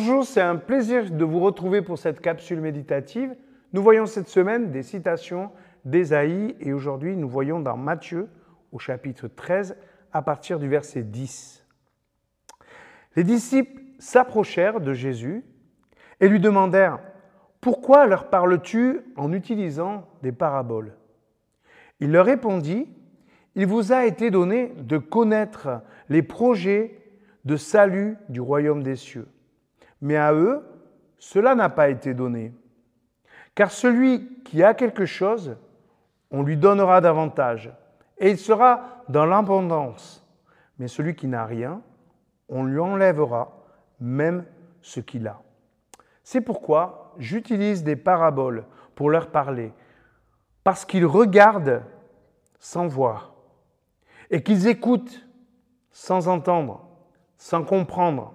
Bonjour, c'est un plaisir de vous retrouver pour cette capsule méditative. Nous voyons cette semaine des citations d'Ésaïe et aujourd'hui nous voyons dans Matthieu au chapitre 13 à partir du verset 10. Les disciples s'approchèrent de Jésus et lui demandèrent Pourquoi leur parles-tu en utilisant des paraboles? Il leur répondit Il vous a été donné de connaître les projets de salut du royaume des cieux. Mais à eux, cela n'a pas été donné. Car celui qui a quelque chose, on lui donnera davantage, et il sera dans l'abondance. Mais celui qui n'a rien, on lui enlèvera même ce qu'il a. C'est pourquoi j'utilise des paraboles pour leur parler, parce qu'ils regardent sans voir, et qu'ils écoutent sans entendre, sans comprendre.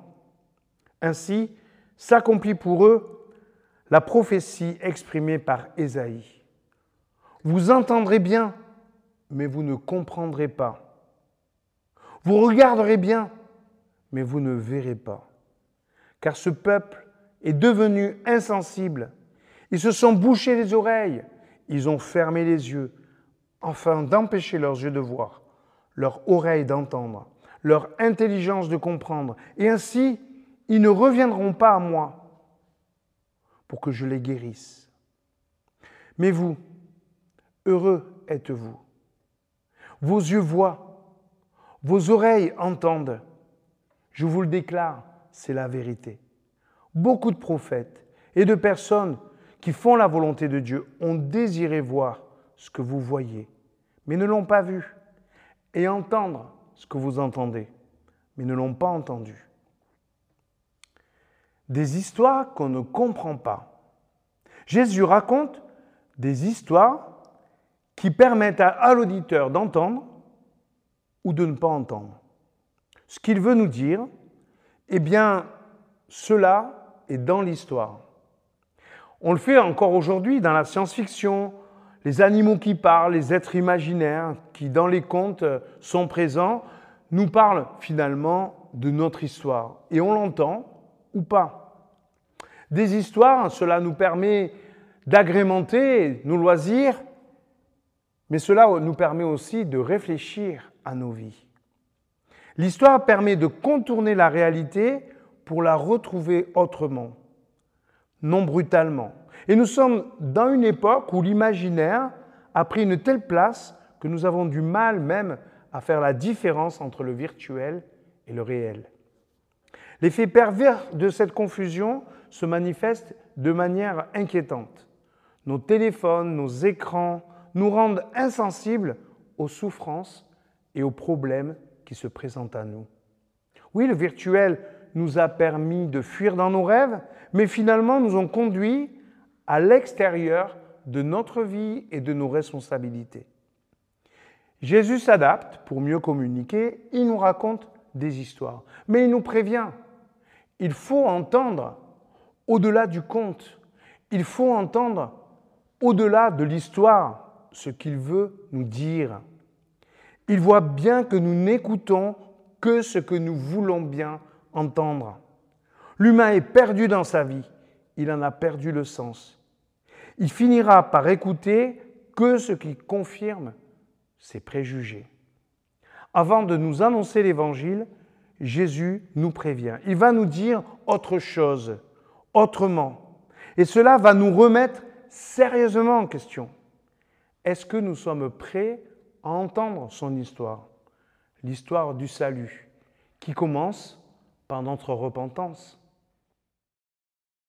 Ainsi s'accomplit pour eux la prophétie exprimée par Ésaïe. Vous entendrez bien, mais vous ne comprendrez pas. Vous regarderez bien, mais vous ne verrez pas. Car ce peuple est devenu insensible. Ils se sont bouchés les oreilles, ils ont fermé les yeux, afin d'empêcher leurs yeux de voir, leurs oreilles d'entendre, leur intelligence de comprendre. Et ainsi, ils ne reviendront pas à moi pour que je les guérisse. Mais vous, heureux êtes-vous. Vos yeux voient, vos oreilles entendent. Je vous le déclare, c'est la vérité. Beaucoup de prophètes et de personnes qui font la volonté de Dieu ont désiré voir ce que vous voyez, mais ne l'ont pas vu, et entendre ce que vous entendez, mais ne l'ont pas entendu. Des histoires qu'on ne comprend pas. Jésus raconte des histoires qui permettent à, l'auditeur d'entendre ou de ne pas entendre. Ce qu'il veut nous dire, eh bien, cela est dans l'histoire. On le fait encore aujourd'hui dans la science-fiction, les animaux qui parlent, les êtres imaginaires qui dans les contes sont présents, nous parlent finalement de notre histoire. Et on l'entend ou pas. Des histoires, cela nous permet d'agrémenter nos loisirs, mais cela nous permet aussi de réfléchir à nos vies. L'histoire permet de contourner la réalité pour la retrouver autrement, non brutalement. Et nous sommes dans une époque où l'imaginaire a pris une telle place que nous avons du mal même à faire la différence entre le virtuel et le réel. L'effet pervers de cette confusion se manifeste de manière inquiétante. Nos téléphones, nos écrans nous rendent insensibles aux souffrances et aux problèmes qui se présentent à nous. Oui, le virtuel nous a permis de fuir dans nos rêves, mais finalement nous ont conduits à l'extérieur de notre vie et de nos responsabilités. Jésus s'adapte pour mieux communiquer, il nous raconte des histoires, mais il nous prévient. Il faut entendre au-delà du conte, il faut entendre au-delà de l'histoire ce qu'il veut nous dire. Il voit bien que nous n'écoutons que ce que nous voulons bien entendre. L'humain est perdu dans sa vie, il en a perdu le sens. Il finira par écouter que ce qui confirme ses préjugés. Avant de nous annoncer l'Évangile, Jésus nous prévient. Il va nous dire autre chose, autrement. Et cela va nous remettre sérieusement en question. Est-ce que nous sommes prêts à entendre son histoire? L'histoire du salut, qui commence par notre repentance.